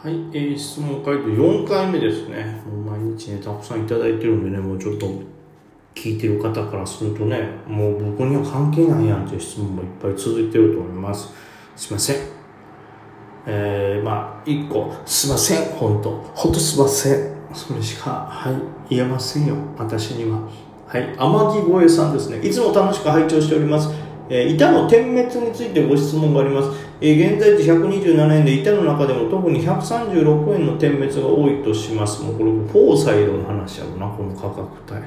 はい、えー、質問回答4回目ですね。もう毎日ね、たくさんいただいてるんでね、もうちょっと聞いてる方からするとね、もう僕には関係ないやんという質問もいっぱい続いてると思います。すいません。えー、まあ、1個、すいません、本当本当すいません。それしか、はい、言えませんよ、私には。はい、天城越えさんですね。いつも楽しく拝聴しております。えー板の点滅についてご質問があります。えー現在地127円で板の中でも特に136円の点滅が多いとします。もうこれ、フォーサイドの話やろな、この価格帯。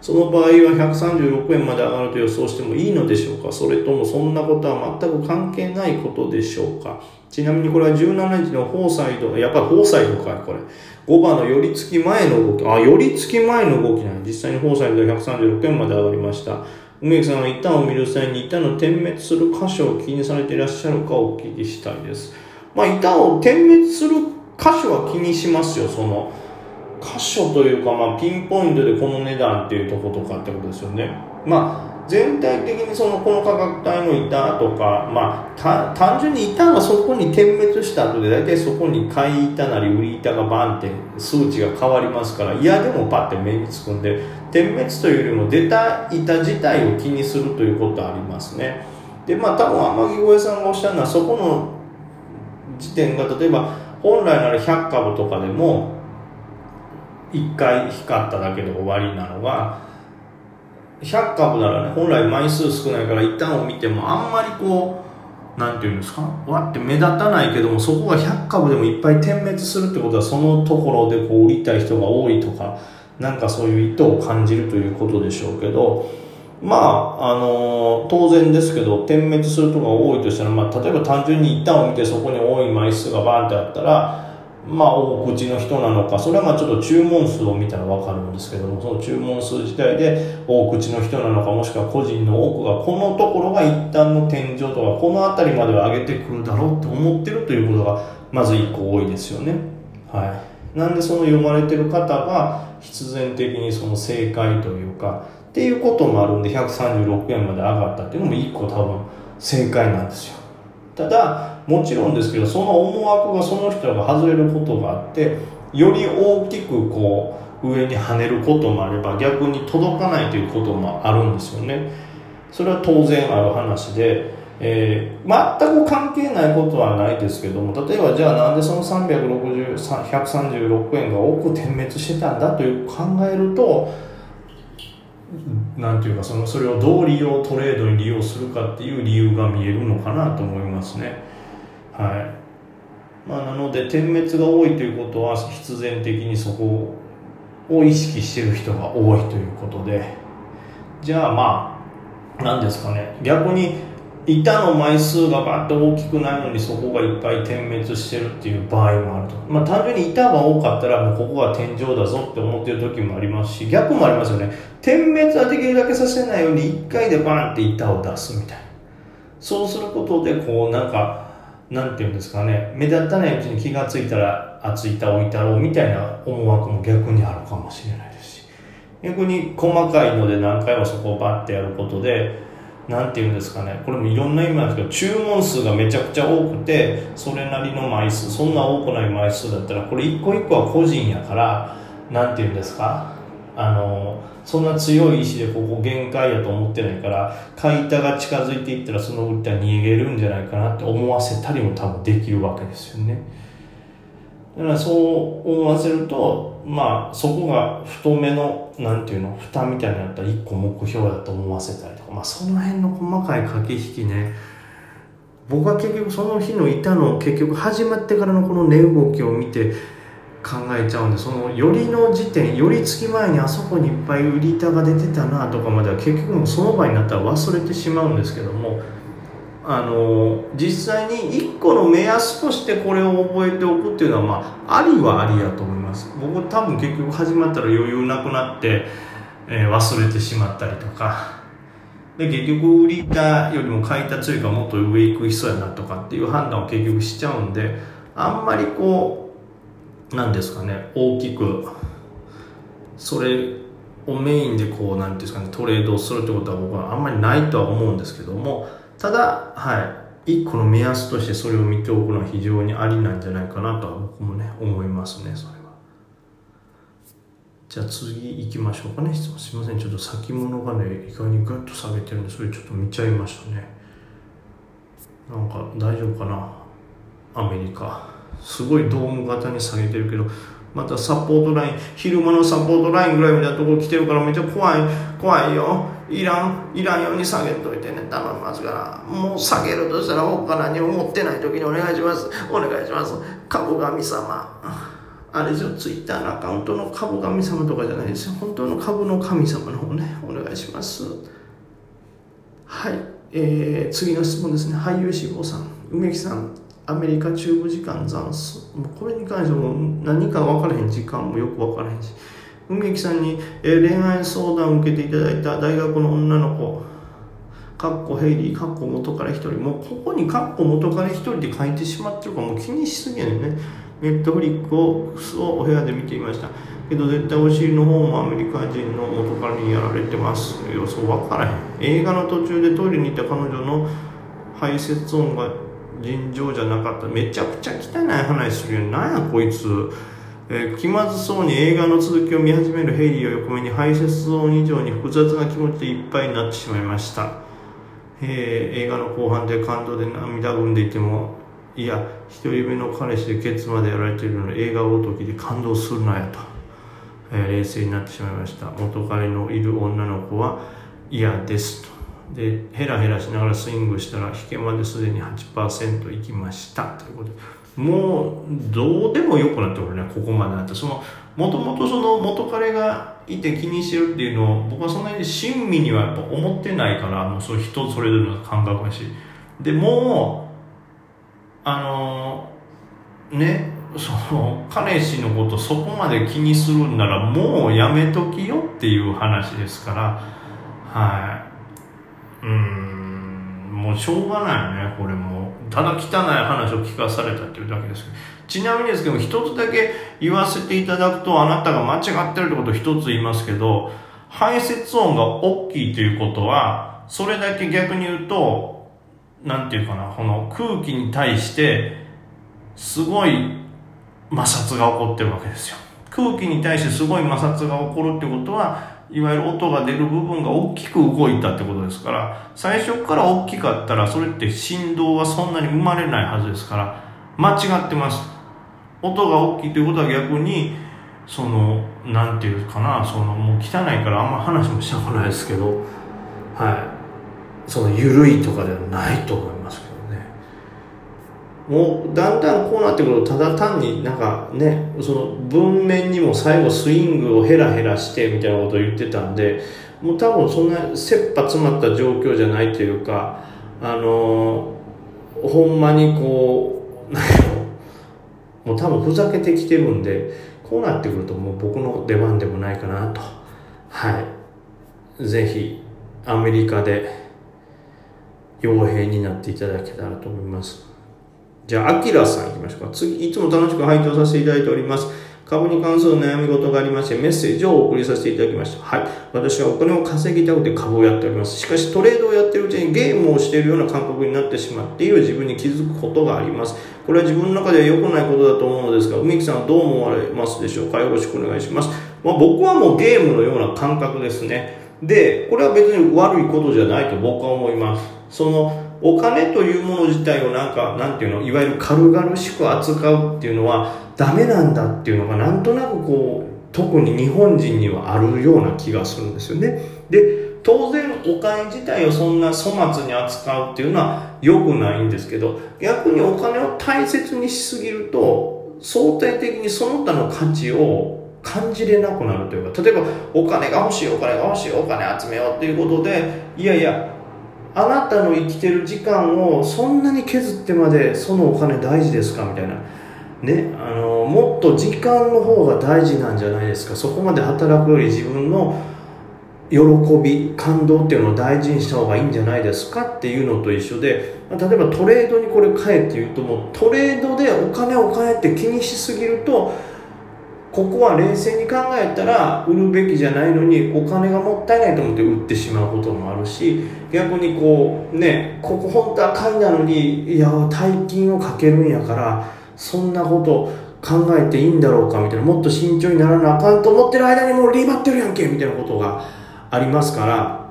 その場合は136円まで上がると予想してもいいのでしょうか？それともそんなことは全く関係ないことでしょうか？ちなみにこれは17日のフォーサイド、やっぱりフォーサイドかい、これ。5番の寄り付き前の動き、あ、寄り付き前の動きなん実際にフォーサイドで136円まで上がりました。梅木さんは一旦を見る際に一旦の点滅する箇所を気にされていらっしゃるかお聞きしたいです。まあ、一旦を点滅する箇所は気にしますよ、その。箇所というか、まあ、ピンポイントでこの値段っていうとことかってことですよね。まあ、全体的にそのこの価格帯の板とか、まあ、単純に板がそこに点滅した後で大体そこに買い板なり売り板がバンって数値が変わりますから嫌でもパッて目につくんで点滅というよりも出た板自体を気にするということはありますね。でまあ多分天城越えさんがおっしゃるのはそこの時点が例えば本来なら100株とかでも1回光っただけで終わりなのが100株ならね。本来枚数少ないから一旦を見てもあんまりこうなんていうんですか？わって目立たないけどもそこが100株でもいっぱい点滅するってことはそのところでこう売りたい人が多いとかなんかそういう意図を感じるということでしょうけどまああの当然ですけど点滅するとこが多いとしたら、まあ、例えば単純に一旦を見てそこに多い枚数がバーンってあったらまあ大口の人なのかそれはまあちょっと注文数を見たら分かるんですけどもその注文数自体で大口の人なのかもしくは個人の多くがこのところが一旦の天井とかこの辺りまでは上げてくるだろうって思ってるということがまず一個多いですよね。はい。なんでその読まれてる方が必然的にその正解というかっていうこともあるんで136円まで上がったっていうのも一個多分正解なんですよ。ただもちろんですけどその思惑がその人が外れることがあってより大きくこう上に跳ねることもあれば逆に届かないということもあるんですよね。それは当然ある話で、えー全く関係ないことはないですけども例えばじゃあなんでその360 136円が多く点滅してたんだという考えるとなんていうかそのそれをどう利用トレードに利用するかっていう理由が見えるのかなと思いますね。はい。まあなので点滅が多いということは必然的にそこを意識してる人が多いということで。じゃあまあ何ですかね。逆に板の枚数がバッと大きくないのにそこがいっぱい点滅してるっていう場合もあると。まあ単純に板が多かったらもうここが天井だぞって思ってる時もありますし逆もありますよね。点滅はできるだけさせないように1回でバンって板を出すみたいな。そうすることでこうなんかなんていうんですかね。目立たないうちに気がついたら厚い板置いたろうみたいな思惑も逆にあるかもしれないですし。逆に細かいので何回もそこをバッてやることでなんていうんですかね。これもいろんな意味なんですけど注文数がめちゃくちゃ多くてそれなりの枚数そんな多くない枚数だったらこれ一個一個は個人やからなんていうんですか？あのそんな強い意志でここ限界やと思ってないから買い板が近づいていったらその売ったら逃げるんじゃないかなって思わせたりも多分できるわけですよね。だからそう思わせるとまあそこが太めのなんていうの蓋みたいになったら一個目標だと思わせたりとか。まあその辺の細かい駆け引きね。僕は結局その日の板の結局始まってからのこの値動きを見て考えちゃうんでその寄りの時点寄り付き前にあそこにいっぱい売り板が出てたなとかまでは結局もその場になったら忘れてしまうんですけども。あの実際に1個の目安としてこれを覚えておくっていうのはまあありはありやと思います。僕多分結局始まったら余裕なくなって、えー忘れてしまったりとか。で結局売り板よりも買い板強いかもっと上行く人やなとかっていう判断を結局しちゃうんであんまりこうなんですかね大きくそれをメインでこうなんていうんですかねトレードをするってことは僕はあんまりないとは思うんですけどもただはい。一個の目安としてそれを見ておくのは非常にありなんじゃないかなとは僕もね思いますね。それはじゃあ次行きましょうかね。質問すいません。ちょっと先物がね意外にグッと下げてるんでそれちょっと見ちゃいましたね。なんか大丈夫かな。アメリカ。すごいドーム型に下げてるけどまたサポートライン昼間のサポートラインぐらいみたいなところ来てるからめっちゃ怖い。怖いよ。いらんいらんように下げといてね頼みますからもう下げるとしたら他何も持ってない時にお願いします。お願いします。株神様。あれですよツイッターのアカウントの株神様とかじゃないですよ。本当の株の神様の方ねお願いします。はい、えー、次の質問ですね。俳優志望さん。梅木さんアメリカ中部時間残数もうこれに関しても何か分からへん時間もよく分からへんし。梅木さんに、え、恋愛相談を受けていただいた大学の女の子かっこヘイリーかっこ元から一人。もうここにかっこ元から一人で書いてしまってるからもう気にしすぎやねんね。ネットフリックををお部屋で見ていました。けど絶対お尻の方もアメリカ人の元からにやられてます。予想分からへん。映画の途中でトイレに行った彼女の排泄音が尋常じゃなかった。めちゃくちゃ汚い話するよなんやこいつ、えー、気まずそうに映画の続きを見始めるヘイリーを横目に排泄音以上に複雑な気持ちでいっぱいになってしまいました、えー、映画の後半で感動で涙ぐんでいてもいや一人目の彼氏でケツまでやられているのに映画ごときで感動するなやと、えー、冷静になってしまいました。元彼のいる女の子は嫌ですと。でヘラヘラしながらスイングしたら引けまですでに8%いきました。ということで。もうどうでもよくなってくるねここまでなってそのもともとその元彼がいて気にしてるっていうのを僕はそんなに親身にはやっぱ思ってないからもうそれ人それぞれの感覚だし。でもうあのねその彼氏のことそこまで気にするんならもうやめときよっていう話ですから。はい。うんもうしょうがないねこれもただ汚い話を聞かされたっていうだけですけどちなみにですけど一つだけ言わせていただくとあなたが間違ってるってことを一つ言いますけど排泄音が大きいということはそれだけ逆に言うとなんていうかなこの空気に対してすごい摩擦が起こってるわけですよ。空気に対してすごい摩擦が起こるってことはいわゆる音が出る部分が大きく動いたってことですから最初から大きかったらそれって振動はそんなに生まれないはずですから間違ってます。音が大きいということは逆にそのなんていうかなそのもう汚いからあんま話もしたくないですけどはい。その緩いとかではないと思いますけど。もうだんだんこうなってくるとただ単になんかねその文面にも最後スイングをヘラヘラしてみたいなことを言ってたんでもう多分そんな切羽詰まった状況じゃないというかあのほんまにこうもう多分ふざけてきてるんでこうなってくるともう僕の出番でもないかなと。はい。ぜひアメリカで傭兵になっていただけたらと思います。じゃあ、アキラさん行きましょうか。次、いつも楽しく拝聴させていただいております。株に関する悩み事がありまして、メッセージをお送りさせていただきました。はい。私はお金を稼ぎたくて株をやっております。しかし、トレードをやっているうちにゲームをしているような感覚になってしまっている自分に気づくことがあります。これは自分の中では良くないことだと思うのですが、梅木さんはどう思われますでしょうか？よろしくお願いします。まあ、僕はもうゲームのような感覚ですね。で、これは別に悪いことじゃないと僕は思います。その、お金というもの自体をなんか、なんていうの、いわゆる軽々しく扱うっていうのはダメなんだっていうのがなんとなくこう、特に日本人にはあるような気がするんですよね。で、当然お金自体をそんな粗末に扱うっていうのは良くないんですけど、逆にお金を大切にしすぎると、相対的にその他の価値を感じれなくなるというか、例えばお金が欲しい、お金が欲しい、お金集めようっていうことで、いやいや、あなたの生きてる時間をそんなに削ってまでそのお金大事ですか？みたいな。ねあのもっと時間の方が大事なんじゃないですか？そこまで働くより自分の喜び感動っていうのを大事にした方がいいんじゃないですか？っていうのと一緒で例えばトレードにこれ変えって言うともうトレードでお金お金って気にしすぎるとここは冷静に考えたら売るべきじゃないのにお金がもったいないと思って売ってしまうこともあるし逆にこうねここ本当は買いなのにいや大金をかけるんやからそんなこと考えていいんだろうかみたいなもっと慎重にならなあかんと思ってる間にもうリバってるやんけみたいなことがありますから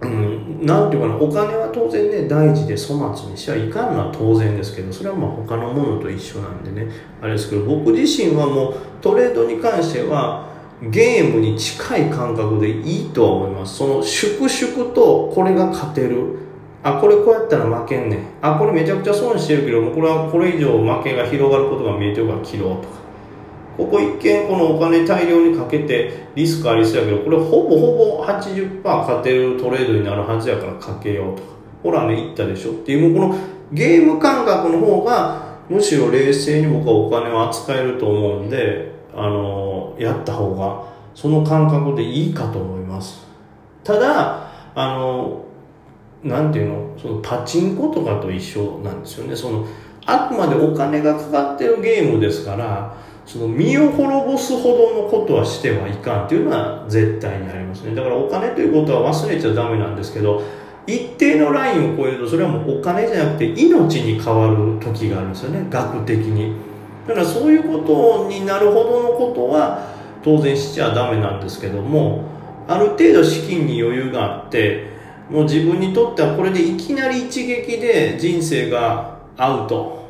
うん、なんていうかなお金は当然ね大事で粗末にしちゃいかんのは当然ですけどそれはまあ他のものと一緒なんでね。あれですけど僕自身はもうトレードに関してはゲームに近い感覚でいいとは思います。その粛々とこれが勝てる。あこれこうやったら負けんねん。あこれめちゃくちゃ損してるけどもこれはこれ以上負けが広がることが見えてるから切ろうとか。ここ一見このお金大量にかけてリスクありそうやけどこれほぼほぼ80%勝てるトレードになるはずやからかけようとか。ほらね言ったでしょ。っていうもうこのゲーム感覚の方がむしろ冷静に僕はお金を扱えると思うんであのやった方がその感覚でいいかと思います。ただあのなんていうの？そのパチンコとかと一緒なんですよね。そのあくまでお金がかかってるゲームですからその身を滅ぼすほどのことはしてはいかんっていうのは絶対にありますね。だからお金ということは忘れちゃダメなんですけど一定のラインを超えるとそれはもうお金じゃなくて命に変わる時があるんですよね。額的に。だからそういうことになるほどのことは当然しちゃダメなんですけどもある程度資金に余裕があってもう自分にとってはこれでいきなり一撃で人生がアウト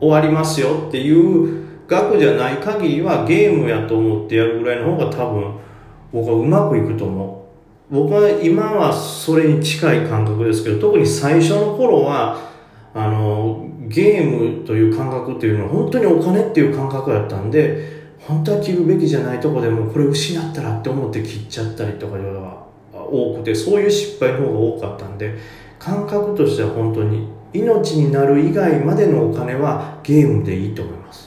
終わりますよっていう額じゃない限りはゲームやと思ってやるぐらいの方が多分僕はうまくいくと思う。僕は今はそれに近い感覚ですけど特に最初の頃はあのゲームという感覚っていうのは本当にお金っていう感覚だったんで本当は切るべきじゃないとこでもこれ失ったらって思って切っちゃったりとかいうのが多くてそういう失敗の方が多かったんで感覚としては本当に命になる以外までのお金はゲームでいいと思います。